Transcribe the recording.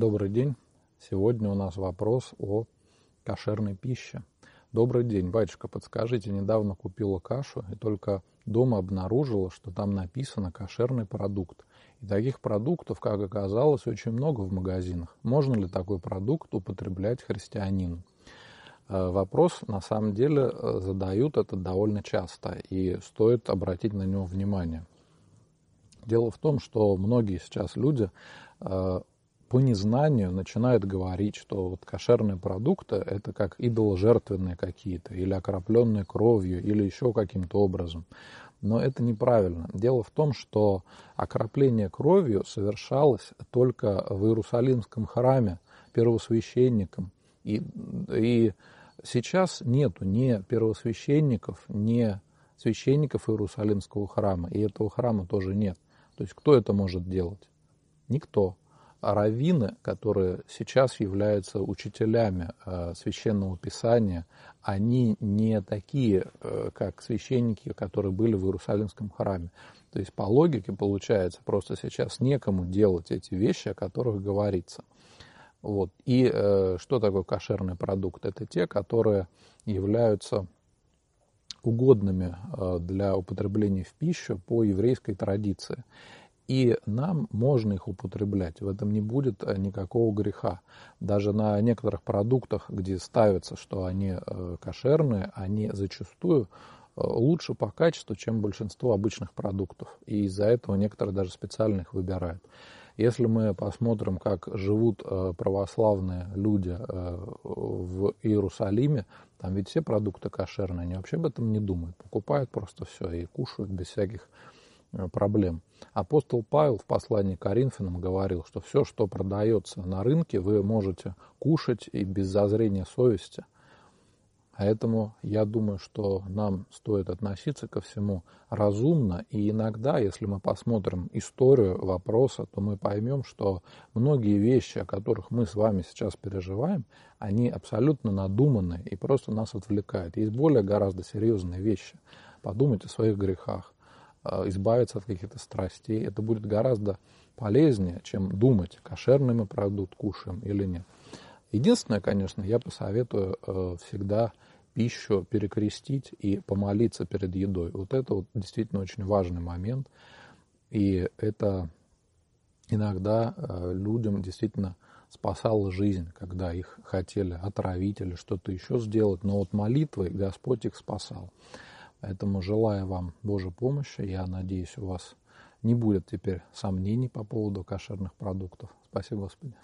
Добрый день. Сегодня у нас вопрос о кошерной пище. Добрый день, батюшка, подскажите, недавно купила кашу и только дома обнаружила, что там написано кошерный продукт. И таких продуктов, как оказалось, очень много в магазинах. Можно ли такой продукт употреблять христианину? Э, вопрос, на самом деле, э, задают это довольно часто, и стоит обратить на него внимание. Дело в том, что многие сейчас люди э, по незнанию начинают говорить, что вот кошерные продукты это как идоложертвенные какие-то, или окропленные кровью, или еще каким-то образом. Но это неправильно. Дело в том, что окропление кровью совершалось только в Иерусалимском храме первосвященником. И, и сейчас нету ни первосвященников, ни священников Иерусалимского храма. И этого храма тоже нет. То есть кто это может делать? Никто раввины, которые сейчас являются учителями э, священного писания, они не такие, э, как священники, которые были в Иерусалимском храме. То есть по логике получается, просто сейчас некому делать эти вещи, о которых говорится. Вот. И э, что такое кошерный продукт? Это те, которые являются угодными э, для употребления в пищу по еврейской традиции. И нам можно их употреблять, в этом не будет э, никакого греха. Даже на некоторых продуктах, где ставится, что они э, кошерные, они зачастую э, лучше по качеству, чем большинство обычных продуктов. И из-за этого некоторые даже специально их выбирают. Если мы посмотрим, как живут православные люди в Иерусалиме, там ведь все продукты кошерные, они вообще об этом не думают. Покупают просто все и кушают без всяких проблем. Апостол Павел в послании к Коринфянам говорил, что все, что продается на рынке, вы можете кушать и без зазрения совести. Поэтому я думаю, что нам стоит относиться ко всему разумно. И иногда, если мы посмотрим историю вопроса, то мы поймем, что многие вещи, о которых мы с вами сейчас переживаем, они абсолютно надуманные и просто нас отвлекают. Есть более гораздо серьезные вещи. Подумайте о своих грехах Э, избавиться от каких-то страстей. Это будет гораздо полезнее, чем думать, кошерный мы продукт кушаем или нет. Единственное, конечно, я посоветую э, всегда пищу перекрестить и помолиться перед едой. Вот это вот действительно очень важный момент. И это иногда э, людям действительно спасало жизнь, когда их хотели отравить или что-то еще сделать. Но вот молитвой Господь их спасал. Поэтому желаю вам Божьей помощи. Я надеюсь, у вас не будет теперь сомнений по поводу кошерных продуктов. Спасибо, Господи.